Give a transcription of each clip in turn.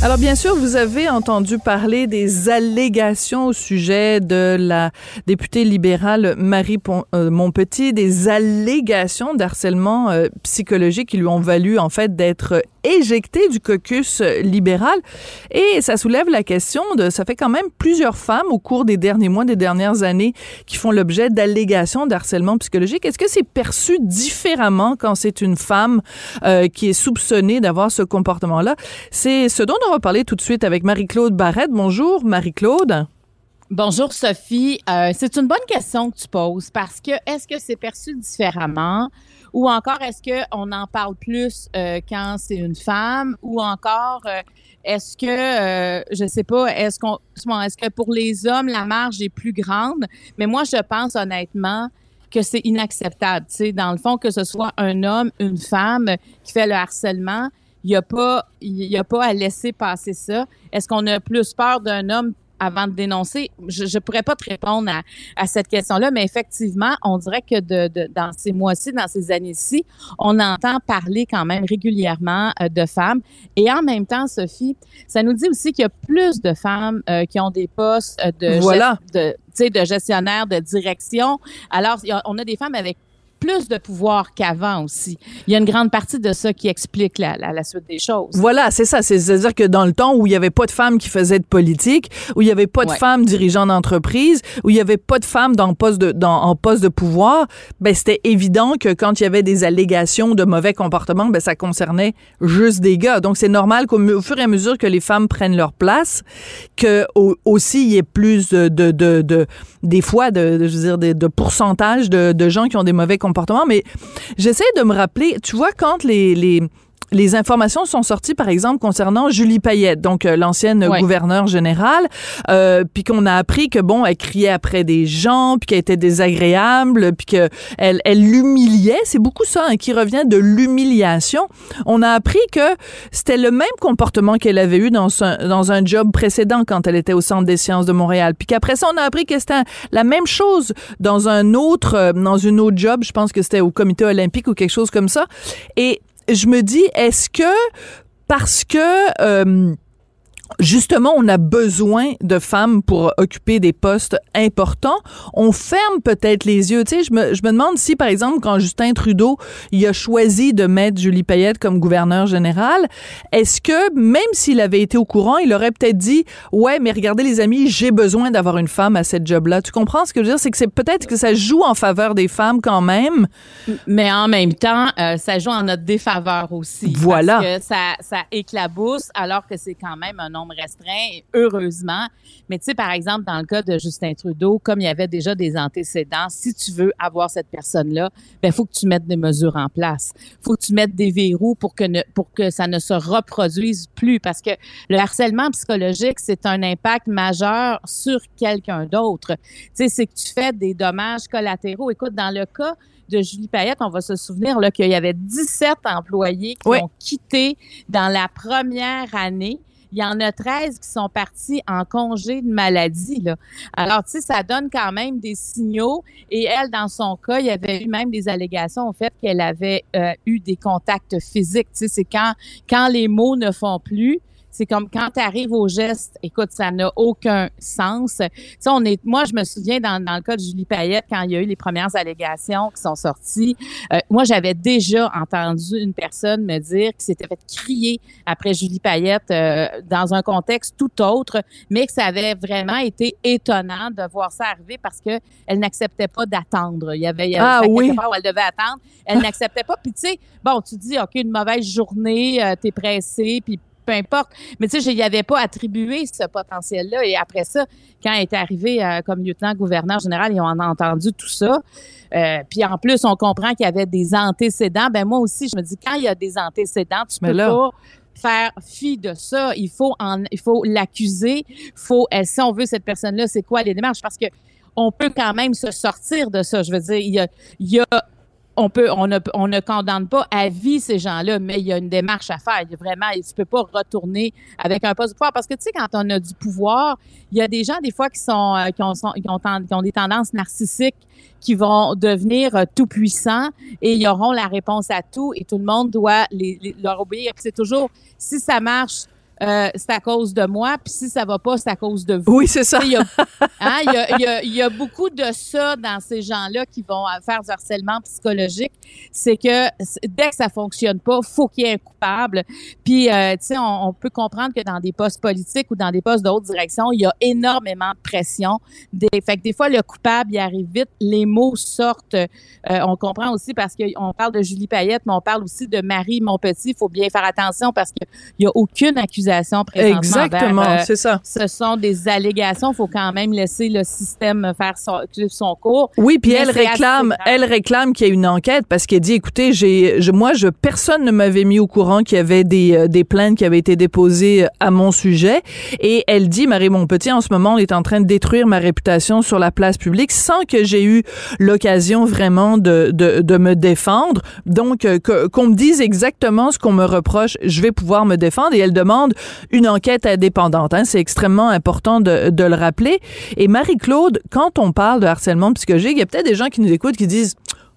Alors bien sûr, vous avez entendu parler des allégations au sujet de la députée libérale Marie Pon euh, des allégations d'harcèlement euh, psychologique qui lui ont valu en fait d'être éjectée du caucus libéral. Et ça soulève la question de, ça fait quand même plusieurs femmes au cours des derniers mois, des dernières années, qui font l'objet d'allégations d'harcèlement psychologique. Est-ce que c'est perçu différemment quand c'est une femme euh, qui est soupçonnée d'avoir ce comportement-là? C'est ce dont on va parler tout de suite avec Marie-Claude Barrette. Bonjour, Marie-Claude. Bonjour Sophie. Euh, c'est une bonne question que tu poses parce que est-ce que c'est perçu différemment? Ou encore est-ce qu'on en parle plus euh, quand c'est une femme? Ou encore euh, est-ce que euh, je sais pas est-ce qu'on est-ce que pour les hommes la marge est plus grande? Mais moi je pense honnêtement que c'est inacceptable, sais dans le fond que ce soit un homme, une femme qui fait le harcèlement, il y a pas a pas à laisser passer ça. Est-ce qu'on a plus peur d'un homme avant de dénoncer? Je ne pourrais pas te répondre à, à cette question-là, mais effectivement, on dirait que de, de dans ces mois-ci, dans ces années-ci, on entend parler quand même régulièrement euh, de femmes. Et en même temps, Sophie, ça nous dit aussi qu'il y a plus de femmes euh, qui ont des postes euh, de, Voilà. de, de gestionnaire, de direction. Alors, on a des femmes avec plus de pouvoir qu'avant aussi. Il y a une grande partie de ça qui explique la, la, la suite des choses. Voilà, c'est ça. C'est- C'est-à-dire que dans le temps où il n'y avait pas de femmes qui faisaient de politique, où il n'y avait pas de Ouais. femmes dirigeants d'entreprise, où il n'y avait pas de femmes dans poste de, dans, en poste de pouvoir, ben c'était évident que quand il y avait des allégations de mauvais comportement, ben ça concernait juste des gars. Donc c'est normal qu'au fur et à mesure que les femmes prennent leur place, que au- aussi il y ait plus de, de, de, de- des fois de, je veux dire de, de pourcentage de, de gens qui ont des mauvais comportements. Mais j'essaie de me rappeler, tu vois quand les, les les informations sont sorties, par exemple, concernant Julie Payette, donc euh, l'ancienne Ouais. gouverneure générale, euh, puis qu'on a appris que bon, elle criait après des gens, puis qu'elle était désagréable, puis que elle, l'humiliait. C'est beaucoup ça hein, qui revient de l'humiliation. On a appris que c'était le même comportement qu'elle avait eu dans un, dans un job précédent quand elle était au Centre des sciences de Montréal. Puis qu'après ça, on a appris que c'était la même chose dans un autre, euh, dans une autre job. Je pense que c'était au Comité olympique ou quelque chose comme ça. Et je me dis, est-ce que parce que euh, justement on a besoin de femmes pour occuper des postes importants, on ferme peut-être les yeux. Tu sais, je me, je me demande si par exemple quand Justin Trudeau il a choisi de mettre Julie Payette comme gouverneur général, est-ce que même s'il avait été au courant, il aurait peut-être dit ouais mais regardez les amis, j'ai besoin d'avoir une femme à cette job-là. Tu comprends ce que je veux dire, c'est que c'est peut-être que ça joue en faveur des femmes quand même. Mais en même temps, euh, ça joue en notre défaveur aussi. Voilà. Parce que ça, ça éclabousse alors que c'est quand même un nombre restreint, heureusement. Mais tu sais, par exemple, dans le cas de Justin Trudeau, comme il y avait déjà des antécédents, si tu veux avoir cette personne-là, ben faut que tu mettes des mesures en place. faut que tu mettes des verrous pour que, ne, pour que ça ne se reproduise plus. Parce que le harcèlement psychologique, c'est un impact majeur sur quelqu'un d'autre. Tu sais, c'est que tu fais des dommages collatéraux. Écoute, dans le cas de Julie Payette, on va se souvenir qu'il y avait 17 employés qui Oui. ont quitté dans la première année. Il y en a 13 qui sont partis en congé de maladie. Là. Alors, tu sais, ça donne quand même des signaux. Et elle, dans son cas, il y avait eu même des allégations au fait qu'elle avait euh, eu des contacts physiques. Tu sais, c'est quand, quand les mots ne font plus, c'est comme quand tu arrives au geste, écoute, ça n'a aucun sens. Tu sais, on est, moi, je me souviens dans, dans le cas de Julie Payette, quand il y a eu les premières allégations qui sont sorties, euh, moi, j'avais déjà entendu une personne me dire qu'il s'était fait crier après Julie Payette euh, dans un contexte tout autre, mais que ça avait vraiment été étonnant de voir ça arriver parce que elle n'acceptait pas d'attendre. Il y avait, il y avait Ah oui. où elle devait attendre. Elle n'acceptait pas. Puis tu sais, bon, tu dis, OK, une mauvaise journée, euh, t'es pressé, puis peu importe. Mais tu sais, je n'y avais pas attribué ce potentiel-là. Et après ça, quand elle est arrivée euh, comme lieutenant-gouverneur général, ils ont entendu tout ça. Euh, puis en plus, on comprend qu'il y avait des antécédents. Ben moi aussi, je me dis, quand il y a des antécédents, tu Mais peux là- pas faire fi de ça. Il faut en, il faut l'accuser. Faut, euh, si on veut cette personne-là, c'est quoi les démarches? Parce que on peut quand même se sortir de ça. Je veux dire, il y a, il y a on peut, on ne, on ne condamne pas à vie ces gens-là, mais il y a une démarche à faire. Il y a vraiment, tu peux pas retourner avec un poste de pouvoir parce que tu sais, quand on a du pouvoir, il y a des gens des fois qui sont, euh, ont, des tendances narcissiques qui vont devenir euh, tout puissants et ils auront la réponse à tout et tout le monde doit leur obéir. C'est toujours si ça marche, euh, c'est à cause de moi, puis si ça va pas, c'est à cause de vous. Oui, c'est ça. Il y, a, hein, il y a- il y a- il y a beaucoup de ça dans ces gens-là qui vont faire du harcèlement psychologique. C'est que dès que ça fonctionne pas, faut qu'il y ait un coupable. Puis, euh, tu sais, on, on peut comprendre que dans des postes politiques ou dans des postes de haute direction, il y a énormément de pression. Des, fait que des fois, le coupable, il arrive vite. Les mots sortent. Euh, on comprend aussi parce qu'on parle de Julie Payette, mais on parle aussi de Marie Montpetit. Il faut bien faire attention parce qu'il n'y a aucune accusation présentement Exactement, euh, c'est ça. ce sont des allégations. Il faut quand même laisser le système faire son, cours. Oui, puis elle réclame, elle réclame qu'il y ait une enquête parce qu'elle dit, écoutez, j'ai, je, moi, je, personne ne m'avait mis au courant qu'il y avait des, euh, des plaintes qui avaient été déposées euh, à mon sujet. Et elle dit, Marie Montpetit, en ce moment, on est en train de détruire ma réputation sur la place publique sans que j'ai eu l'occasion vraiment de, de, de me défendre. Donc, que- qu'on me dise exactement ce qu'on me reproche, je vais pouvoir me défendre. Et elle demande une enquête indépendante. Hein. C'est extrêmement important de, de le rappeler. Et Marie-Claude, quand on parle de harcèlement psychologique, il y a peut-être des gens qui nous écoutent qui disent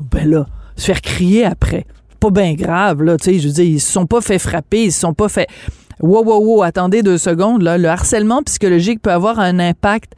ben là, se faire crier après, pas bien grave là, tu sais, je veux dire, ils se sont pas fait frapper, ils se sont pas fait Wow, wow, wow, attendez deux secondes, là. Le harcèlement psychologique peut avoir un impact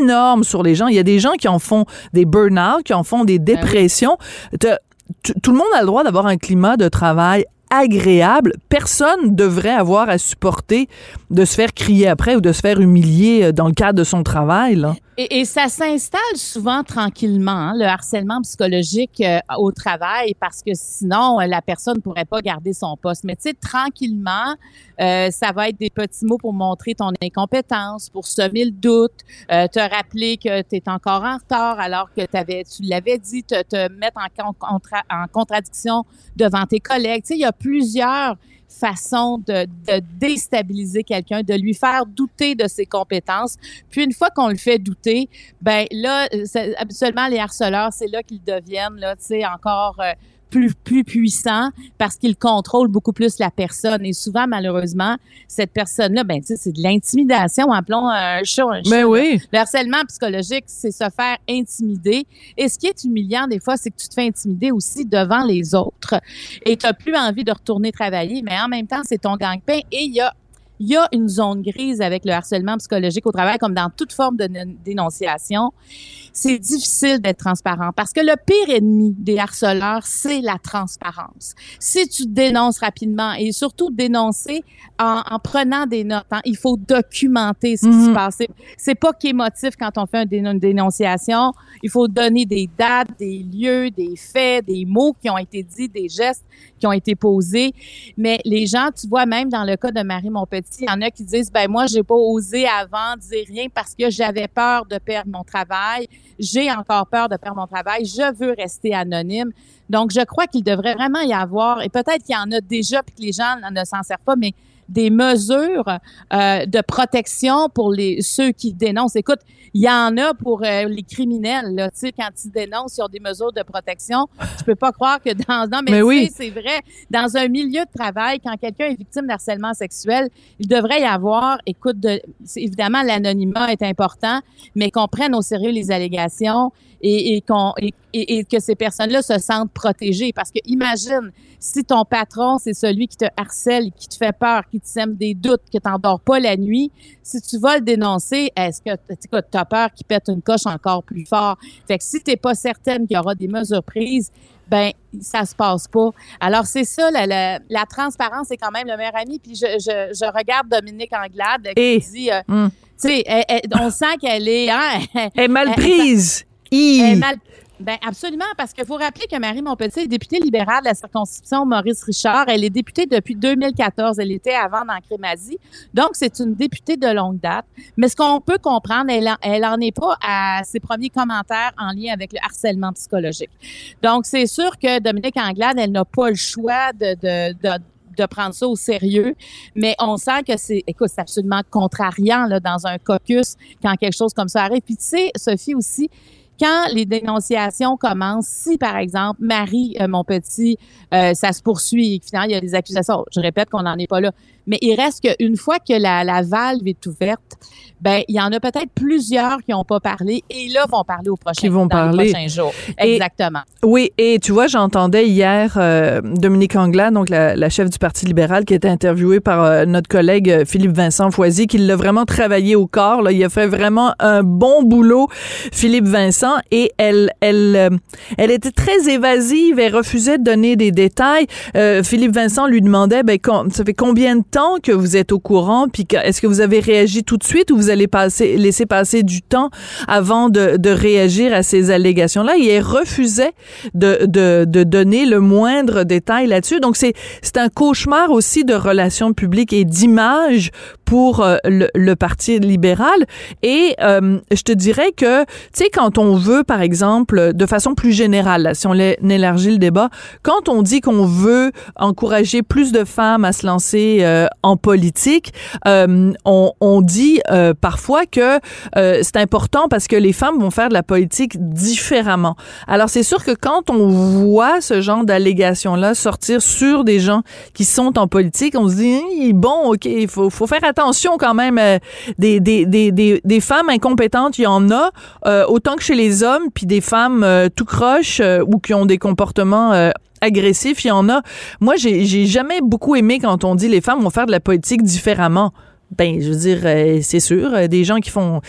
énorme sur les gens. Il y a des gens qui en font des burn-out, qui en font des dépressions. T'as- tu- Tout le monde a le droit d'avoir un climat de travail agréable. Personne devrait avoir à supporter de se faire crier après ou de se faire humilier euh, dans le cadre de son travail. Là. Et, et ça s'installe souvent tranquillement, hein, le harcèlement psychologique euh, au travail, parce que sinon, euh, la personne pourrait pas garder son poste. Mais tu sais, tranquillement, euh, ça va être des petits mots pour montrer ton incompétence, pour semer le doute, euh, te rappeler que tu es encore en retard alors que avais, tu l'avais dit, te, te mettre en, con- contra- en contradiction devant tes collègues. Tu sais, il y a plusieurs façons de, de déstabiliser quelqu'un, de lui faire douter de ses compétences. Puis une fois qu'on le fait douter, ben là, habituellement les harceleurs, c'est là qu'ils deviennent là, tu sais, encore euh, plus plus puissants parce qu'ils contrôlent beaucoup plus la personne. Et souvent, malheureusement, cette personne-là, ben tu sais, c'est de l'intimidation. Appelons un chat un chat. Mais oui. Le harcèlement psychologique, c'est se faire intimider. Et ce qui est humiliant des fois, c'est que tu te fais intimider aussi devant les autres et tu n'as plus envie de retourner travailler, mais en même temps, c'est ton gang-pain et il y a il y a une zone grise avec le harcèlement psychologique au travail, comme dans toute forme de dénonciation. C'est difficile d'être transparent parce que le pire ennemi des harceleurs, c'est la transparence. Si tu dénonces rapidement et surtout dénoncer en, en prenant des notes, hein, il faut documenter ce qui Mhm. se passe. C'est- pas qu'émotif quand on fait une dénonciation. Il faut donner des dates, des lieux, des faits, des mots qui ont été dits, des gestes qui ont été posés. Mais les gens, tu vois, même dans le cas de Marie Montpetit, il y en a qui disent, ben moi, j'ai pas osé avant dire rien parce que j'avais peur de perdre mon travail. J'ai encore peur de perdre mon travail. Je veux rester anonyme. Donc, je crois qu'il devrait vraiment y avoir, et peut-être qu'il y en a déjà puis que les gens ne s'en servent pas, mais des mesures euh, de protection pour les ceux qui dénoncent. Écoute, il y en a pour euh, les criminels. Là, tu sais, quand ils dénoncent, ils ont des mesures de protection. Je peux pas croire que dans non, mais, Mais oui. c'est vrai. Dans un milieu de travail, quand quelqu'un est victime d'harcèlement sexuel, il devrait y avoir, écoute, de, évidemment l'anonymat est important, mais qu'on prenne au sérieux les allégations et, et qu'on et, et- et que ces personnes-là se sentent protégées. Parce que imagine si ton patron c'est celui qui te harcèle, qui te fait peur, qui te sème des doutes, que t'endors pas la nuit, si tu vas le dénoncer, est-ce que tu as peur qu'il pète une coche encore plus fort? Fait que si t'es pas certaine qu'il y aura des mesures prises, ben ça se passe pas. Alors c'est ça, la, la, la transparence est quand même le meilleur ami. Puis je, je, je regarde Dominique Anglade qui Et- dit, euh, Hum. tu sais, elle- elle- on sent qu'elle est, hein, Elle est mal prise. Elle mal- Ben absolument, parce qu'il faut rappeler que Marie Montpetit est députée libérale de la circonscription Maurice Richard. Elle est députée depuis 2014. Elle était avant dans Crémazie. Donc, c'est une députée de longue date. Mais ce qu'on peut comprendre, elle, en- elle est pas à ses premiers commentaires en lien avec le harcèlement psychologique. Donc, c'est sûr que Dominique Anglade, elle n'a pas le choix de, de, de de prendre ça au sérieux, mais on sent que c'est, écoute, c'est absolument contrariant là, dans un caucus quand quelque chose comme ça arrive. Puis tu sais, Sophie aussi, quand les dénonciations commencent, si par exemple, Marie, euh, mon petit, euh, ça se poursuit et que finalement il y a des accusations, je répète qu'on n'en est pas là, mais il reste qu'une fois que la, la valve est ouverte, ben il y en a peut-être plusieurs qui n'ont pas parlé et là vont parler au prochain Qui vont dans les parler. prochains jours. Et- Exactement. Oui, et tu vois, j'entendais hier euh, Dominique Anglade, donc la, la chef du Parti libéral, qui était interviewée par notre collègue Philippe Vincent Foisy, qui l'a vraiment travaillé au corps. Là. Il a fait vraiment un bon boulot, Philippe Vincent, et elle, elle, euh, elle était très évasive. Elle refusait de donner des détails. Euh, Philippe Vincent lui demandait, ben, ça fait combien de temps que vous êtes au courant, puis est-ce que vous avez réagi tout de suite ou vous allez passer, laisser passer du temps avant de, réagir à ces allégations-là? Et elle refusait de, donner le moindre détail là-dessus. Donc, c'est, c'est un cauchemar aussi de relations publiques et d'image pour euh, le, Parti libéral. Et je te dirais que, tu sais, quand on veut, par exemple, de façon plus générale, si on élargit le débat, quand on dit qu'on veut encourager plus de femmes à se lancer euh, en politique, euh, on, on dit euh, parfois que euh, c'est important parce que les femmes vont faire de la politique différemment. Alors, c'est sûr que quand on voit ce genre d'allégations-là sortir sur des gens qui sont en politique, on se dit, Hein, bon, OK, il faut, faut faire attention quand même. euh, des, des, des, des, des femmes incompétentes, il y en a, euh, autant que chez les hommes, puis des femmes euh, tout croches euh, ou qui ont des comportements euh, agressifs, il y en a. Moi, j'ai j'ai jamais beaucoup aimé quand on dit les femmes vont faire de la politique différemment. Ben, je veux dire, euh, c'est sûr, euh, des gens qui font...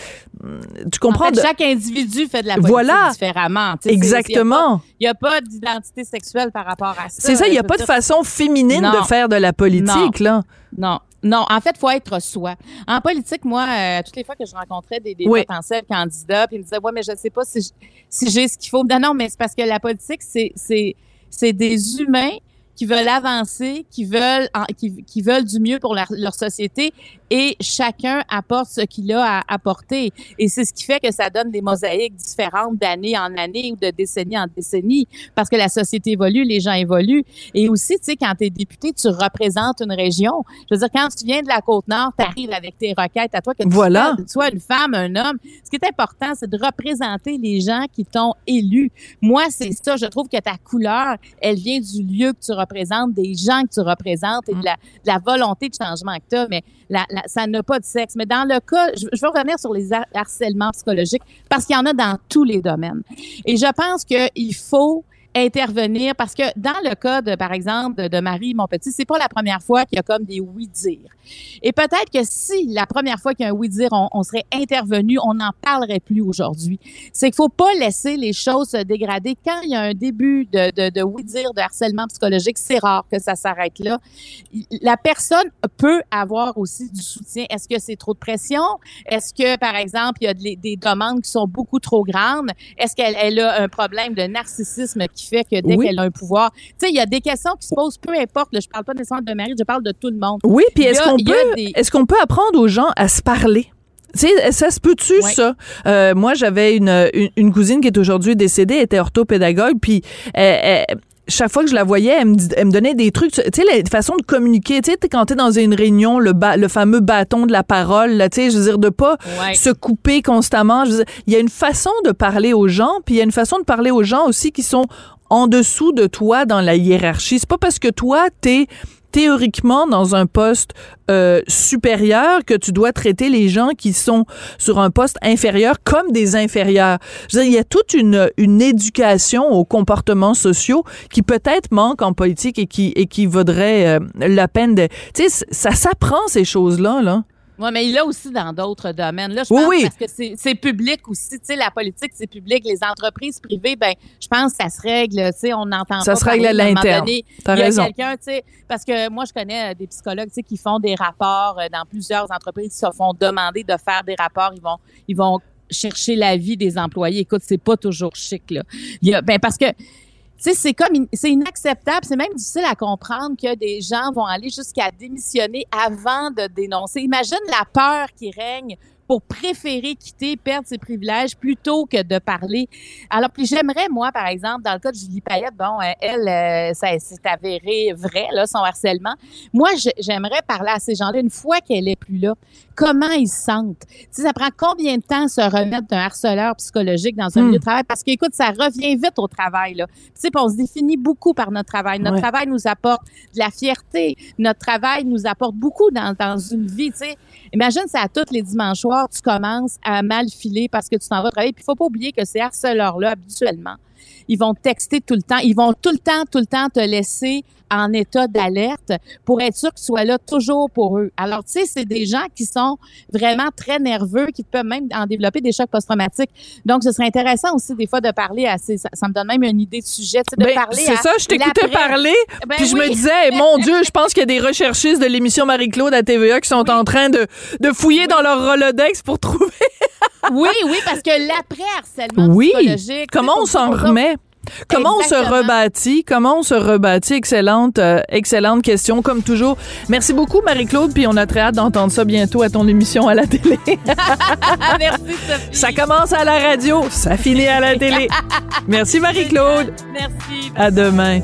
hum, Tu comprends? En fait, de- chaque individu fait de la politique Voilà. différemment. Tu sais, c'est- Exactement. Il n'y a pas, d'identité sexuelle par rapport à ça. C'est ça, il n'y a pas de façon féminine Non. de faire de la politique, là. Non. Non, en fait, il faut être soi. En politique, moi, euh, toutes les fois que je rencontrais des, des Oui. potentiels candidats, puis ils me disaient, ouais, mais je ne sais pas si j'ai ce qu'il faut. Non, non, mais c'est parce que la politique, c'est c'est c'est des humains qui veulent avancer, qui veulent en- qui, qui veulent du mieux pour leur, leur société et chacun apporte ce qu'il a à apporter. Et c'est ce qui fait que ça donne des mosaïques différentes d'année en année ou de décennie en décennie parce que la société évolue, les gens évoluent. Et aussi, tu sais, quand tu es député, tu représentes une région. Je veux dire, quand tu viens de la Côte-Nord, tu arrives avec tes requêtes à toi, que tu Voilà. sois, une femme, un homme. Ce qui est important, c'est de représenter les gens qui t'ont élu. Moi, c'est ça. Je trouve que ta couleur, elle vient du lieu que tu représentes, des gens que tu représentes et de la, de la volonté de changement que tu as. Mais la- la- ça n'a pas de sexe. Mais dans le cas, je, je veux revenir sur les har- harcèlements psychologiques parce qu'il y en a dans tous les domaines. Et je pense qu'il faut intervenir parce que dans le cas de, par exemple, de, Marie, mon petit, c'est pas la première fois qu'il y a comme des oui-dire. Et peut-être que si la première fois qu'il y a un oui-dire, on, serait intervenu, on n'en parlerait plus aujourd'hui. C'est qu'il faut pas laisser les choses se dégrader. Quand il y a un début de, de, oui-dire, de harcèlement psychologique, c'est rare que ça s'arrête là. La personne peut avoir aussi du soutien. Est-ce que c'est trop de pression? Est-ce que, par exemple, il y a des, des demandes qui sont beaucoup trop grandes? Est-ce qu'elle elle a un problème de narcissisme fait que dès Oui. qu'elle a un pouvoir, tu sais, il y a des questions qui se posent, peu importe. Là, je parle pas nécessairement de Marie, je parle de tout le monde. Oui, puis est-ce qu'on peut, des- est-ce qu'on peut apprendre aux gens à se parler? Tu sais, ça se peut-tu, ça? Euh, moi, j'avais une, une, une cousine qui est aujourd'hui décédée, elle était orthopédagogue, puis elle- elle- chaque fois que je la voyais, elle me, dis- elle me donnait des trucs, tu sais, la façon de communiquer, tu sais, quand t'es dans une réunion, le, ba- le fameux bâton de la parole, là, tu sais, je veux dire, de pas Ouais. se couper constamment. Je veux dire, il y a une façon de parler aux gens, puis il y a une façon de parler aux gens aussi qui sont en dessous de toi dans la hiérarchie. C'est pas parce que toi, t'es théoriquement dans un poste euh, supérieur que tu dois traiter les gens qui sont sur un poste inférieur comme des inférieurs. Je veux dire, il y a toute une, une éducation aux comportements sociaux qui peut-être manque en politique et qui, et qui vaudrait euh, la peine de... Tu sais, ça s'apprend ces choses-là, là. Oui, mais il a aussi dans d'autres domaines. Là, je Oui, pense oui. parce que c'est- public aussi. Tu sais, la politique, c'est public. Les entreprises privées, ben, je pense que ça se règle. Tu sais, on n'entend Ça pas se règle à l'interne. Il y a quelqu'un, tu sais, parce que moi, je connais euh, des psychologues, tu sais, qui font des rapports euh, dans plusieurs entreprises, qui se font demander de faire des rapports. Ils vont, ils vont chercher l'avis des employés. Écoute, c'est pas toujours chic, là. Il y a, ben, parce que, sais, c'est comme, c'est inacceptable. C'est même difficile à comprendre que des gens vont aller jusqu'à démissionner avant de dénoncer. Imagine la peur qui règne pour préférer quitter, perdre ses privilèges plutôt que de parler. Alors, puis j'aimerais, moi, par exemple, dans le cas de Julie Payette, bon, euh, elle, euh, ça s'est avéré vrai, là, son harcèlement. Moi, j'aimerais parler à ces gens-là une fois qu'elle est plus là. Comment ils se sentent? Tu sais, ça prend combien de temps se remettre d'un harceleur psychologique dans un Hmm. milieu de travail? Parce qu'écoute, ça revient vite au travail, là. Puis on se définit beaucoup par notre travail. Notre Ouais. travail nous apporte de la fierté. Notre travail nous apporte beaucoup dans, dans une vie, tu sais. Imagine, c'est à tous les dimanches soirs, tu commences à mal filer parce que tu t'en vas travailler. Puis il faut pas oublier que ces harceleurs-là, habituellement, ils vont te texter tout le temps. Ils vont tout le temps, tout le temps te laisser en état d'alerte pour être sûr que tu sois là toujours pour eux. Alors, tu sais, c'est des gens qui sont vraiment très nerveux, qui peuvent même en développer des chocs post-traumatiques. Donc, ce serait intéressant aussi des fois de parler à ces... Ça, ça me donne même une idée de sujet, tu sais, de Ben, parler c'est ça, je t'écoutais parler, Ben puis je me disais, mon Dieu, je pense qu'il y a des recherchistes de l'émission Marie-Claude à TVA qui sont en train de, de fouiller dans leur Rolodex pour trouver. Oui, oui, parce que l'après-harcèlement Oui. psychologique... Comment on s'en remet? Comment on se rebâtit? Comment on se rebâtit? Excellente, euh, excellente question, comme toujours. Merci beaucoup, Marie-Claude, puis on a très hâte d'entendre ça bientôt à ton émission à la télé. Merci, Sophie. ça commence à la radio, ça finit à la télé. Merci, Marie-Claude. Merci. À demain.